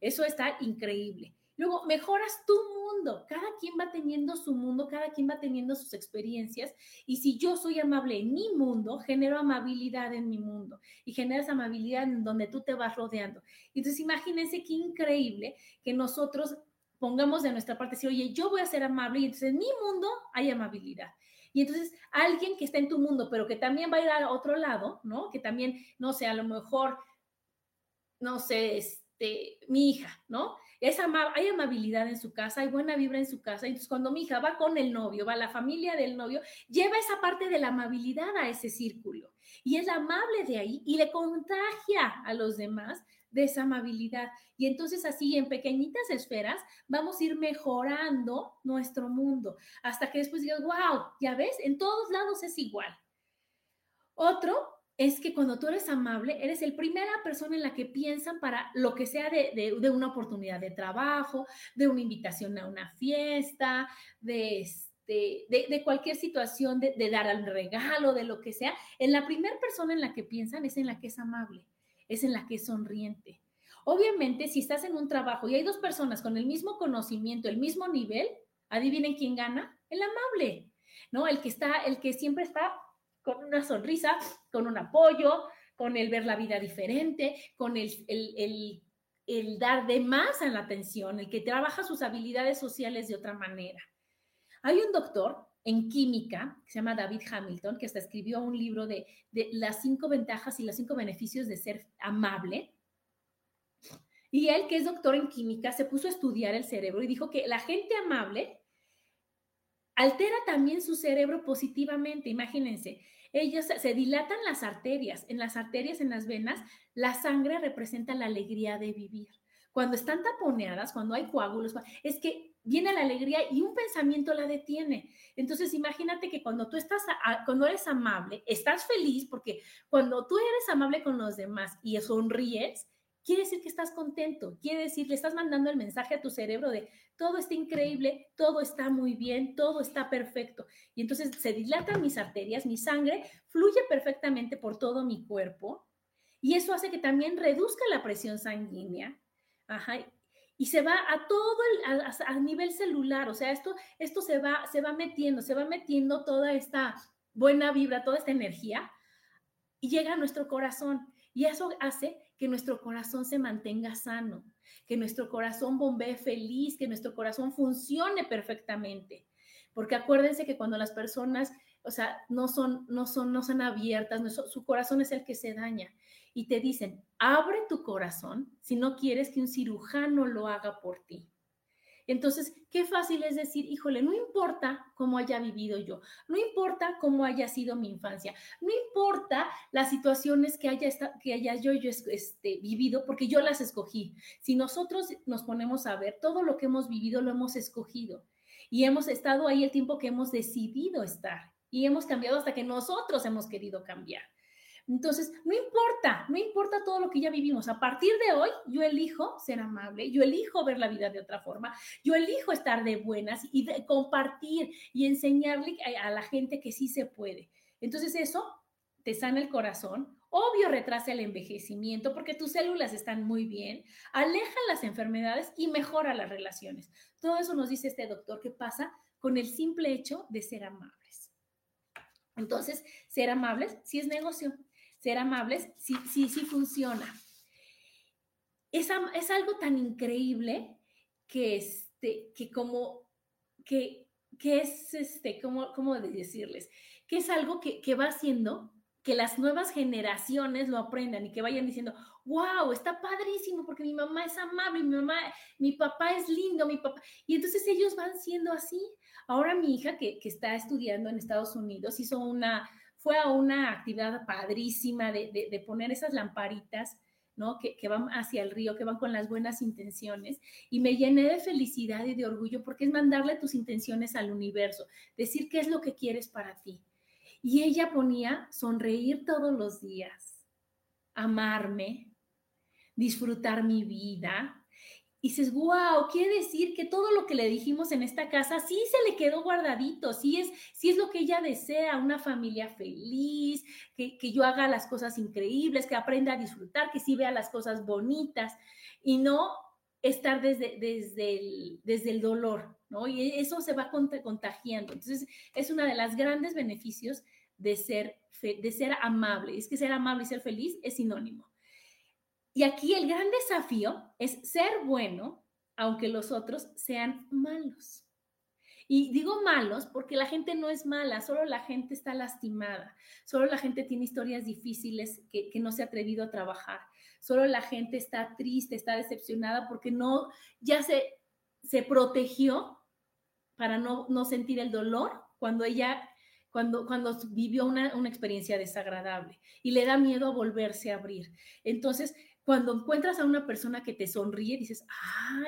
Eso está increíble. Luego, mejoras tu mundo. Cada quien va teniendo su mundo, cada quien va teniendo sus experiencias. Y si yo soy amable en mi mundo, genero amabilidad en mi mundo y generas amabilidad en donde tú te vas rodeando. Entonces, imagínense qué increíble que nosotros pongamos de nuestra parte, decir, oye, yo voy a ser amable y entonces en mi mundo hay amabilidad. Y entonces alguien que está en tu mundo, pero que también va a ir a otro lado, ¿no? Que también, no sé, a lo mejor, no sé, este, mi hija, ¿no? Es hay amabilidad en su casa, hay buena vibra en su casa. Entonces, cuando mi hija va con el novio, va la familia del novio, lleva esa parte de la amabilidad a ese círculo. Y es amable de ahí y le contagia a los demás de esa amabilidad. Y entonces así en pequeñitas esferas vamos a ir mejorando nuestro mundo hasta que después digas, wow, ya ves, en todos lados es igual. Otro es que cuando tú eres amable, eres el primera persona en la que piensan para lo que sea de, una oportunidad de trabajo, de una invitación a una fiesta, de, este, de, cualquier situación, de, de, dar un regalo, de lo que sea. En la primera persona en la que piensan es en la que es amable es en la que es sonriente. Obviamente, si estás en un trabajo y hay dos personas con el mismo conocimiento, el mismo nivel, adivinen quién gana, el amable, ¿no? El que está, el que siempre está con una sonrisa, con un apoyo, con el ver la vida diferente, con el, dar de más en la atención, el que trabaja sus habilidades sociales de otra manera. Hay un doctor en química, que se llama David Hamilton, que hasta escribió un libro de, las cinco ventajas y los cinco beneficios de ser amable. Y él, que es doctor en química, se puso a estudiar el cerebro y dijo que la gente amable altera también su cerebro positivamente. Imagínense, ellos se dilatan las arterias. En las arterias, en las venas, la sangre representa la alegría de vivir. Cuando están taponeadas, cuando hay coágulos, es que viene la alegría y un pensamiento la detiene. Entonces, imagínate que cuando tú estás, cuando eres amable, estás feliz porque cuando tú eres amable con los demás y sonríes, quiere decir que estás contento, quiere decir, le estás mandando el mensaje a tu cerebro de todo está increíble, todo está muy bien, todo está perfecto. Y entonces se dilatan mis arterias, mi sangre fluye perfectamente por todo mi cuerpo y eso hace que también reduzca la presión sanguínea. Ajá, y se va a todo el, a, nivel celular, o sea, esto, esto se, va, se va metiendo, se va metiendo toda esta buena vibra, toda esta energía y llega a nuestro corazón. Y eso hace que nuestro corazón se mantenga sano, que nuestro corazón bombee feliz, que nuestro corazón funcione perfectamente. Porque acuérdense que cuando las personas, o sea, no son, no son, no son abiertas, su corazón es el que se daña y te dicen, abre tu corazón si no quieres que un cirujano lo haga por ti. Entonces, qué fácil es decir, híjole, no importa cómo haya vivido yo, no importa cómo haya sido mi infancia, no importa las situaciones que haya, que haya yo, yo este, vivido, porque yo las escogí. Si nosotros nos ponemos a ver, todo lo que hemos vivido lo hemos escogido y hemos estado ahí el tiempo que hemos decidido estar y hemos cambiado hasta que nosotros hemos querido cambiar. Entonces, no importa, no importa todo lo que ya vivimos. A partir de hoy, yo elijo ser amable, yo elijo ver la vida de otra forma, yo elijo estar de buenas y compartir y enseñarle a, la gente que sí se puede. Entonces, eso te sana el corazón, obvio retrasa el envejecimiento porque tus células están muy bien, aleja las enfermedades y mejora las relaciones. Todo eso nos dice este doctor que pasa con el simple hecho de ser amables. Entonces, ser amables sí es negocio, amables, sí, sí, sí funciona. Es, es algo tan increíble que, este, que como, que, que es, este, como, ¿cómo decirles? Que es algo que, que va haciendo que las nuevas generaciones lo aprendan y que vayan diciendo, wow, está padrísimo porque mi mamá es amable, mi mamá, mi papá es lindo, mi papá. Y entonces ellos van siendo así. Ahora mi hija que, que está estudiando en Estados Unidos hizo una, fue a una actividad padrísima de, de, poner esas lamparitas ¿no? Que, que, van hacia el río, que van con las buenas intenciones. Y me llené de felicidad y de orgullo porque es mandarle tus intenciones al universo, decir qué es lo que quieres para ti. Y ella ponía sonreír todos los días, amarme, disfrutar mi vida. Y dices, wow, quiere decir que todo lo que le dijimos en esta casa sí se le quedó guardadito, sí es, sí es lo que ella desea, una familia feliz, que, que yo haga las cosas increíbles, que aprenda a disfrutar, que sí vea las cosas bonitas y no estar desde, desde, el, desde el dolor, ¿no? Y eso se va contagiando. Entonces, es uno de los grandes beneficios de ser, de ser amable. Es que ser amable y ser feliz es sinónimo. Y aquí el gran desafío es ser bueno, aunque los otros sean malos. Y digo malos porque la gente no es mala, solo la gente está lastimada, solo la gente tiene historias difíciles que, que, no se ha atrevido a trabajar, solo la gente está triste, está decepcionada porque no, ya se, se protegió para no, no sentir el dolor cuando ella cuando, cuando vivió una, una, experiencia desagradable y le da miedo a volverse a abrir. Entonces, cuando encuentras a una persona que te sonríe, dices,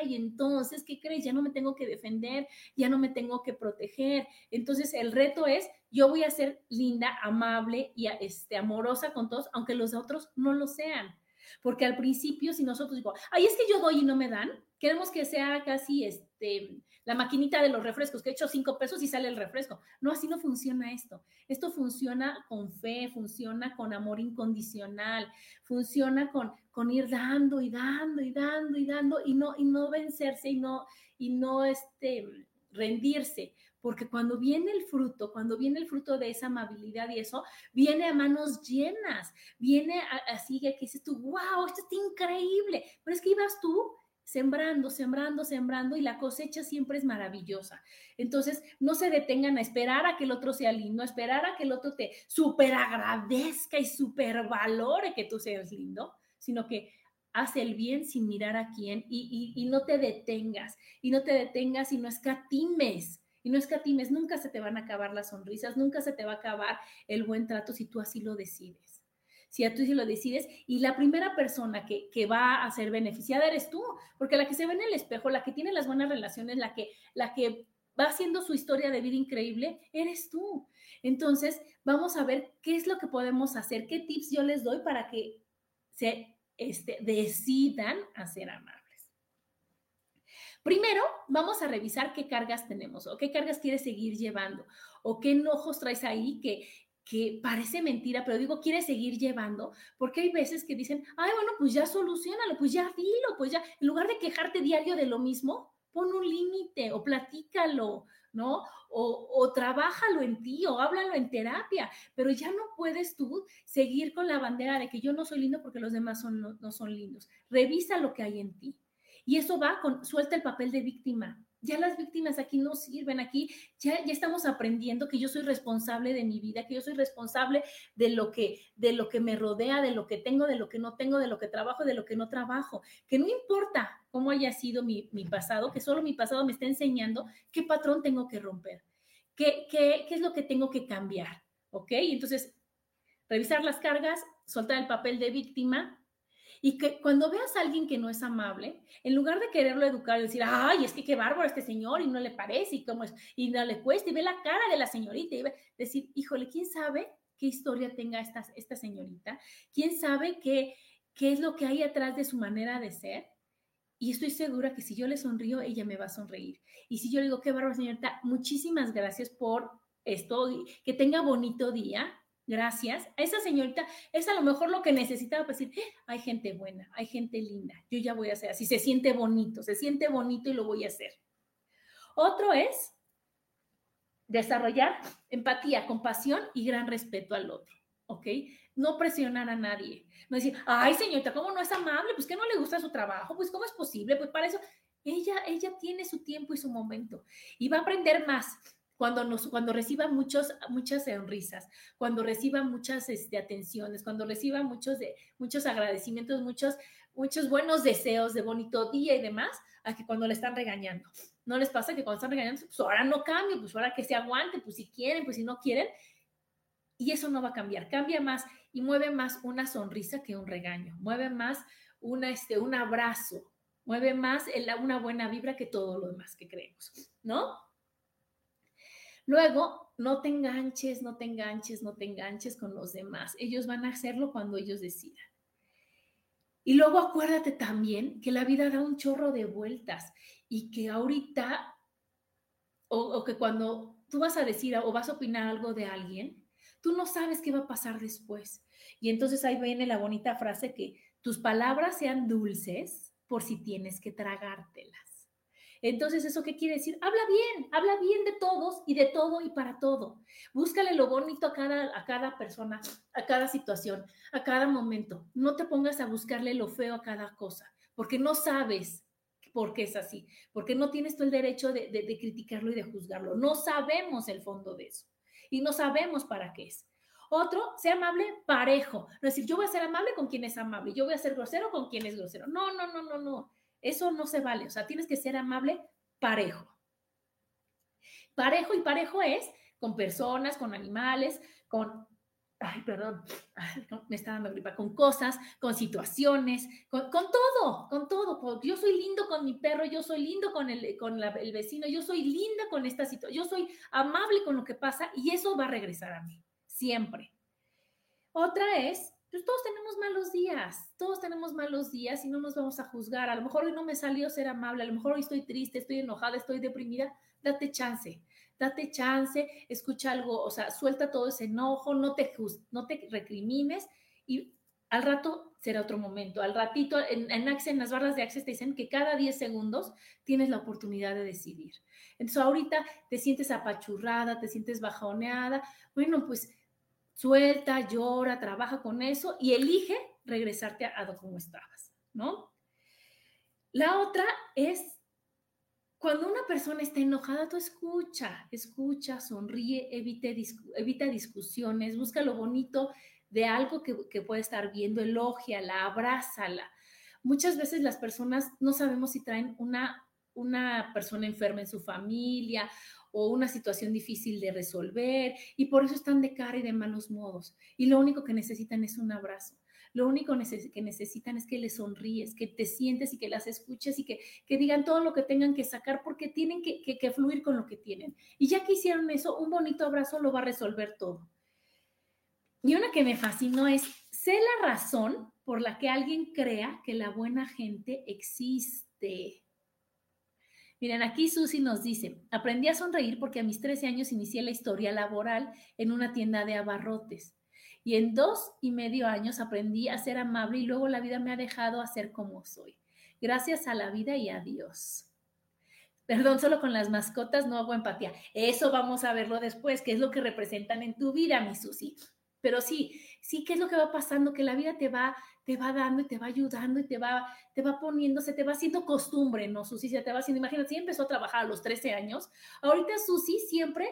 ay, entonces, ¿qué crees? Ya no me tengo que defender, ya no me tengo que proteger. Entonces, el reto es, yo voy a ser linda, amable y este, amorosa con todos, aunque los otros no lo sean. Porque al principio, si nosotros digo, ay, es que yo doy y no me dan, queremos que sea casi este, la maquinita de los refrescos, que he hecho cinco pesos y sale el refresco. No, así no funciona esto. Esto funciona con fe, funciona con amor incondicional, funciona con, con ir dando y dando y dando y dando y no, y no vencerse y no, y no este, rendirse. Porque cuando viene el fruto, cuando viene el fruto de esa amabilidad y eso, viene a manos llenas, viene así que dices tú, wow, esto está increíble, pero es que ibas tú sembrando, sembrando, sembrando y la cosecha siempre es maravillosa. Entonces, no se detengan a esperar a que el otro sea lindo, a esperar a que el otro te super agradezca y super valore que tú seas lindo, sino que haz el bien sin mirar a quién y, y, y no te detengas, y no te detengas y no escatimes. Y no escatimes, nunca se te van a acabar las sonrisas, nunca se te va a acabar el buen trato si tú así lo decides si a tú sí lo decides, y la primera persona que, que, va a ser beneficiada eres tú, porque la que se ve en el espejo, la que tiene las buenas relaciones, la que, la que va haciendo su historia de vida increíble, eres tú. Entonces, vamos a ver qué es lo que podemos hacer, qué tips yo les doy para que se este, decidan a ser amables. Primero, vamos a revisar qué cargas tenemos o qué cargas quieres seguir llevando o qué enojos traes ahí que, que parece mentira, pero digo, quiere seguir llevando, porque hay veces que dicen, ay, bueno, pues ya solucionalo, pues ya dilo, pues ya, en lugar de quejarte diario de lo mismo, pon un límite o platícalo, ¿no? O, o trabájalo en ti o háblalo en terapia, pero ya no puedes tú seguir con la bandera de que yo no soy lindo porque los demás son, no, no son lindos. Revisa lo que hay en ti. Y eso va con, suelta el papel de víctima, ya las víctimas aquí no sirven, aquí ya, ya estamos aprendiendo que yo soy responsable de mi vida, que yo soy responsable de lo que, de lo que me rodea, de lo que tengo, de lo que no tengo, de lo que trabajo, de lo que no trabajo, que no importa cómo haya sido mi, mi pasado, que solo mi pasado me está enseñando qué patrón tengo que romper, qué, qué, qué es lo que tengo que cambiar, ¿ok? Entonces, revisar las cargas, soltar el papel de víctima, y que cuando veas a alguien que no es amable, en lugar de quererlo educar y decir, ay, es que qué bárbaro este señor y no le parece y cómo es, y no le cuesta, y ve la cara de la señorita y ve, decir, híjole, ¿quién sabe qué historia tenga esta, esta señorita? ¿Quién sabe qué, qué es lo que hay atrás de su manera de ser? Y estoy segura que si yo le sonrío, ella me va a sonreír. Y si yo le digo, qué bárbaro, señorita, muchísimas gracias por esto, que tenga bonito día, gracias, a esa señorita es a lo mejor lo que necesitaba para decir, eh, hay gente buena, hay gente linda, yo ya voy a hacer así, se siente bonito, se siente bonito y lo voy a hacer. Otro es desarrollar empatía, compasión y gran respeto al otro, ¿ok? No presionar a nadie, no decir, ay señorita, ¿cómo no es amable? Pues que no le gusta su trabajo, pues ¿cómo es posible? Pues para eso, ella, ella tiene su tiempo y su momento y va a aprender más cuando, nos, cuando reciba muchos, muchas sonrisas, cuando reciba muchas este, atenciones, cuando reciba muchos, de, muchos agradecimientos, muchos, muchos buenos deseos de bonito día y demás, a que cuando le están regañando. ¿No les pasa que cuando están regañando, pues ahora no cambie, pues ahora que se aguante, pues si quieren, pues si no quieren? Y eso no va a cambiar, cambia más y mueve más una sonrisa que un regaño, mueve más una, este, un abrazo, mueve más una buena vibra que todo lo demás que creemos, ¿no? Luego, no te enganches, no te enganches, no te enganches con los demás. Ellos van a hacerlo cuando ellos decidan. Y luego acuérdate también que la vida da un chorro de vueltas y que ahorita, o, que cuando tú vas a decir o vas a opinar algo de alguien, tú no sabes qué va a pasar después. Y entonces ahí viene la bonita frase que tus palabras sean dulces por si tienes que tragártelas. Entonces, ¿eso qué quiere decir? Habla bien, habla bien de todos y de todo y para todo. Búscale lo bonito a cada, a cada persona, a cada situación, a cada momento. No te pongas a buscarle lo feo a cada cosa, porque no sabes por qué es así, porque no tienes tú el derecho de, de criticarlo y de juzgarlo. No sabemos el fondo de eso y no sabemos para qué es. Otro, sea amable parejo. Es decir, yo voy a ser amable con quien es amable, yo voy a ser grosero con quien es grosero. No, no, no, no, no. Eso no se vale. O sea, tienes que ser amable parejo. Parejo y parejo es con personas, con animales, con, ay, perdón, me está dando gripa, con cosas, con situaciones, con, todo, con todo. Yo soy lindo con mi perro, yo soy lindo con, el, con el vecino, yo soy linda con esta situación, yo soy amable con lo que pasa y eso va a regresar a mí, siempre. Otra es todos tenemos malos días, todos tenemos malos días y no nos vamos a juzgar. A lo mejor hoy no me salió ser amable, a lo mejor hoy estoy triste, estoy enojada, estoy deprimida. Date chance, date chance, escucha algo, o sea, suelta todo ese enojo, no te, no te recrimines y al rato será otro momento. Al ratito, en, en, en las barras de Access te dicen que cada 10 segundos tienes la oportunidad de decidir. Entonces ahorita te sientes apachurrada, te sientes bajoneada. Bueno, pues suelta, llora, trabaja con eso y elige regresarte a, a estabas, ¿no? La otra es cuando una persona está enojada, tú escucha, escucha, sonríe, evita discusiones, busca lo bonito de algo que, que puede estar viendo, elógiala, abrázala. Muchas veces las personas no sabemos si traen una, una persona enferma en su familia o una situación difícil de resolver y por eso están de cara y de malos modos. Y lo único que necesitan es un abrazo. Lo único que necesitan es que les sonríes, que te sientes y que las escuches y que, que digan todo lo que tengan que sacar porque tienen que, que, que fluir con lo que tienen. Y ya que hicieron eso, un bonito abrazo lo va a resolver todo. Y una que me fascinó es, sé la razón por la que alguien crea que la buena gente existe. Miren, aquí Susi nos dice, aprendí a sonreír porque a mis 13 años inicié la historia laboral en una tienda de abarrotes. Y en dos y medio años aprendí a ser amable y luego la vida me ha dejado a ser como soy. Gracias a la vida y a Dios. Perdón, solo con las mascotas no hago empatía. Eso vamos a verlo después, qué es lo que representan en tu vida, mi Susi. Pero sí, sí, ¿qué es lo que va pasando? Que la vida te va te va dando y te va ayudando y te va, te va poniendo, se te va haciendo costumbre, ¿no, Susi? Se te va haciendo, imagínate, si empezó a trabajar a los 13 años, ahorita Susi siempre,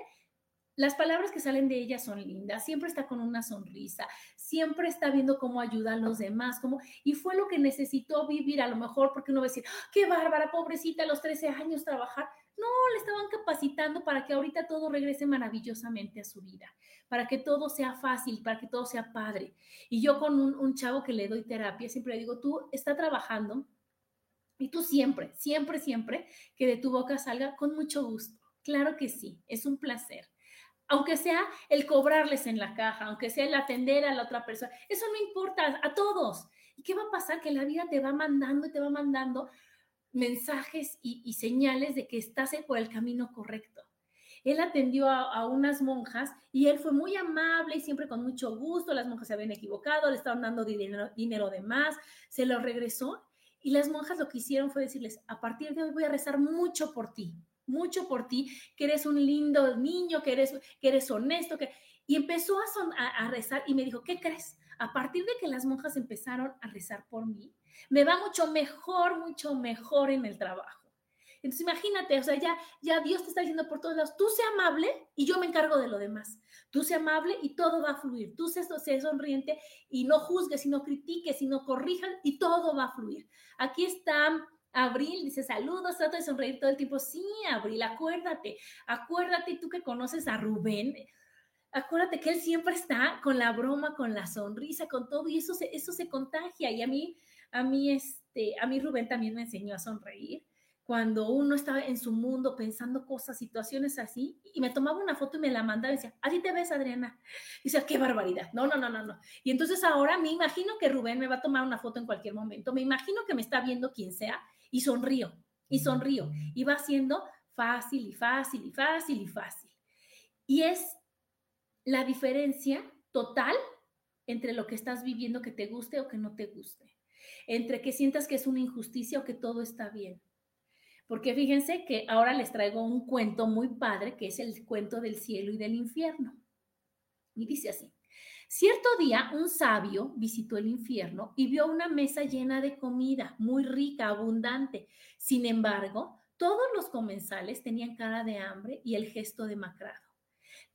las palabras que salen de ella son lindas, siempre está con una sonrisa, siempre está viendo cómo ayuda a los demás, cómo, y fue lo que necesitó vivir a lo mejor, porque uno va a decir, ¡Ah, qué bárbara, pobrecita, a los 13 años trabajar. No, le estaban capacitando para que ahorita todo regrese maravillosamente a su vida, para que todo sea fácil, para que todo sea padre. Y yo con un, chavo que le doy terapia, siempre le digo, tú está trabajando y tú siempre, siempre, siempre que de tu boca salga con mucho gusto. Claro que sí, es un placer. Aunque sea el cobrarles en la caja, aunque sea el atender a la otra persona, eso no importa a todos. ¿Y qué va a pasar? Que la vida te va mandando y te va mandando mensajes y, señales de que estás por el camino correcto. Él atendió a, unas monjas y él fue muy amable y siempre con mucho gusto. Las monjas se habían equivocado, le estaban dando dinero, dinero de más, se lo regresó y las monjas lo que hicieron fue decirles, a partir de hoy voy a rezar mucho por ti, mucho por ti, que eres un lindo niño, que eres, que eres honesto. Que... Y empezó a rezar y me dijo, ¿qué crees? A partir de que las monjas empezaron a rezar por mí, me va mucho mejor, mucho mejor en el trabajo. Entonces imagínate, o sea, ya, ya Dios te está diciendo por todos lados, tú sé amable y yo me encargo de lo demás. Tú sé amable y todo va a fluir. Tú sé, sé sonriente y no juzgues y no critiques y no corrijas y todo va a fluir. Aquí está Abril dice saludos, trata de sonreír todo el tiempo. Sí, Abril, acuérdate, acuérdate tú que conoces a Rubén. Acuérdate que él siempre está con la broma, con la sonrisa, con todo y eso se, eso se contagia. Y a mí, a mí, este, a mí Rubén también me enseñó a sonreír cuando uno estaba en su mundo pensando cosas, situaciones así, y me tomaba una foto y me la mandaba y decía, así te ves, Adriana. Y decía, qué barbaridad. No, no, no, no, no. Y entonces ahora me imagino que Rubén me va a tomar una foto en cualquier momento. Me imagino que me está viendo quien sea y sonrío, y sonrío. Y va siendo fácil y fácil y fácil y fácil. Y es la diferencia total entre lo que estás viviendo que te guste o que no te guste. Entre que sientas que es una injusticia o que todo está bien porque fíjense que ahora les traigo un cuento muy padre, que es el cuento del cielo y del infierno. Y dice así, cierto día un sabio visitó el infierno y vio una mesa llena de comida, muy rica, abundante. Sin embargo, todos los comensales tenían cara de hambre y el gesto demacrado.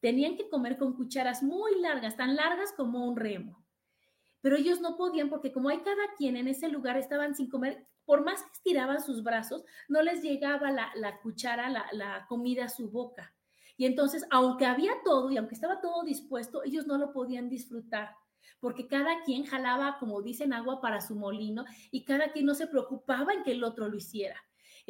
Tenían que comer con cucharas muy largas, tan largas como un remo. Pero ellos no podían porque como hay cada quien en ese lugar estaban sin comer por más que estiraban sus brazos, no les llegaba la, cuchara, la, la comida a su boca. Y entonces, aunque había todo y aunque estaba todo dispuesto, ellos no lo podían disfrutar porque cada quien jalaba, como dicen, agua para su molino y cada quien no se preocupaba en que el otro lo hiciera.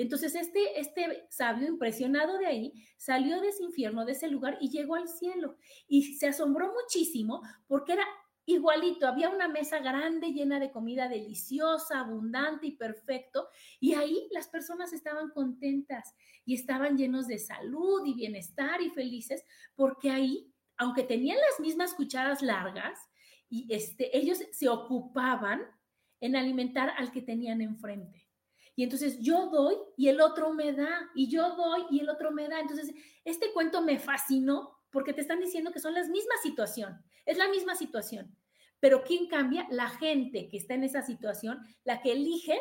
Entonces, este, este sabio, impresionado de ahí, salió de ese infierno, de ese lugar y llegó al cielo. Y se asombró muchísimo porque era igualito, había una mesa grande llena de comida deliciosa, abundante y perfecto, y ahí las personas estaban contentas y estaban llenos de salud y bienestar y felices, porque ahí, aunque tenían las mismas cucharas largas, y este, ellos se ocupaban en alimentar al que tenían enfrente. Y entonces yo doy y el otro me da, y yo doy y el otro me da. Entonces, este cuento me fascinó porque te están diciendo que son las mismas situación, es la misma situación. Pero ¿quién cambia? La gente que está en esa situación, la que elige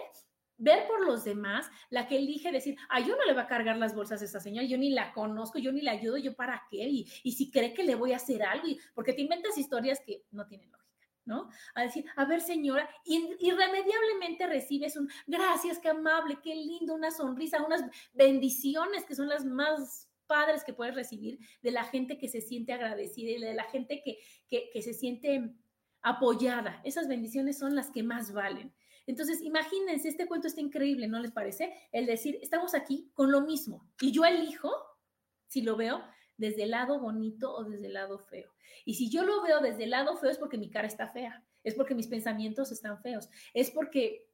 ver por los demás, la que elige decir, ah, yo no le va a cargar las bolsas a esa señora, yo ni la conozco, yo ni la ayudo, yo para qué, y, si cree que le voy a hacer algo, y, porque te inventas historias que no tienen lógica. ¿No? A decir, a ver señora, irremediablemente recibes un, gracias, qué amable, qué lindo, una sonrisa, unas bendiciones que son las más padres que puedes recibir de la gente que se siente agradecida y de la gente que, que, se siente apoyada. Esas bendiciones son las que más valen. Entonces, imagínense, este cuento está increíble, ¿no les parece? El decir, estamos aquí con lo mismo y yo elijo, si lo veo, desde el lado bonito o desde el lado feo. Y si yo lo veo desde el lado feo es porque mi cara está fea, es porque mis pensamientos están feos, es porque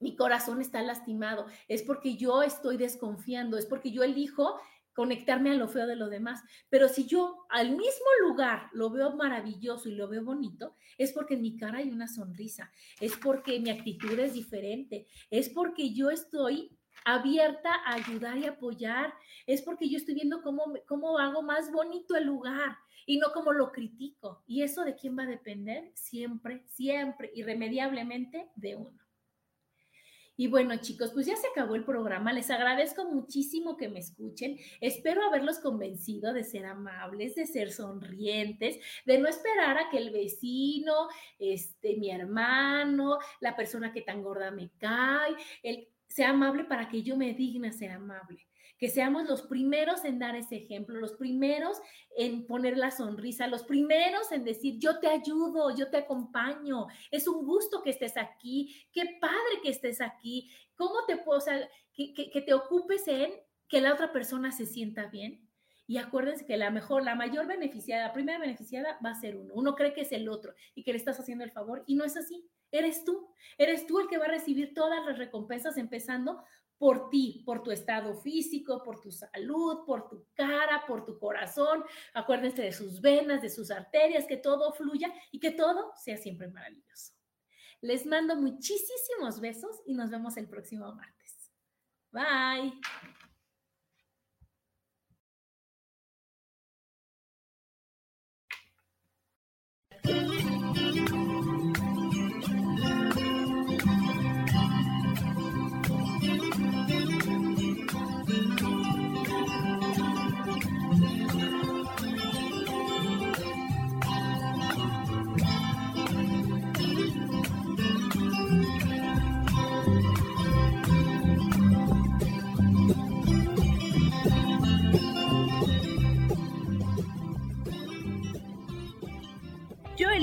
mi corazón está lastimado, es porque yo estoy desconfiando, es porque yo elijo conectarme a lo feo de lo demás. Pero si yo al mismo lugar lo veo maravilloso y lo veo bonito, es porque en mi cara hay una sonrisa, es porque mi actitud es diferente, es porque yo estoy abierta a ayudar y apoyar, es porque yo estoy viendo cómo, cómo hago más bonito el lugar y no cómo lo critico. ¿Y eso de quién va a depender? Siempre, siempre, irremediablemente de uno. Y bueno, chicos, pues ya se acabó el programa. Les agradezco muchísimo que me escuchen. Espero haberlos convencido de ser amables, de ser sonrientes, de no esperar a que el vecino, este, mi hermano, la persona que tan gorda me cae, el, sea amable para que yo me digne ser amable que seamos los primeros en dar ese ejemplo, los primeros en poner la sonrisa, los primeros en decir, yo te ayudo, yo te acompaño, es un gusto que estés aquí, qué padre que estés aquí, cómo te puedo, o que, que, te ocupes en que la otra persona se sienta bien. Y acuérdense que la mejor, la mayor beneficiada, la primera beneficiada va a ser uno. Uno cree que es el otro y que le estás haciendo el favor y no es así. Eres tú. Eres tú el que va a recibir todas las recompensas empezando por ti, por tu estado físico, por tu salud, por tu cara, por tu corazón. Acuérdense de sus venas, de sus arterias, que todo fluya y que todo sea siempre maravilloso. Les mando muchísimos besos y nos vemos el próximo martes. Bye.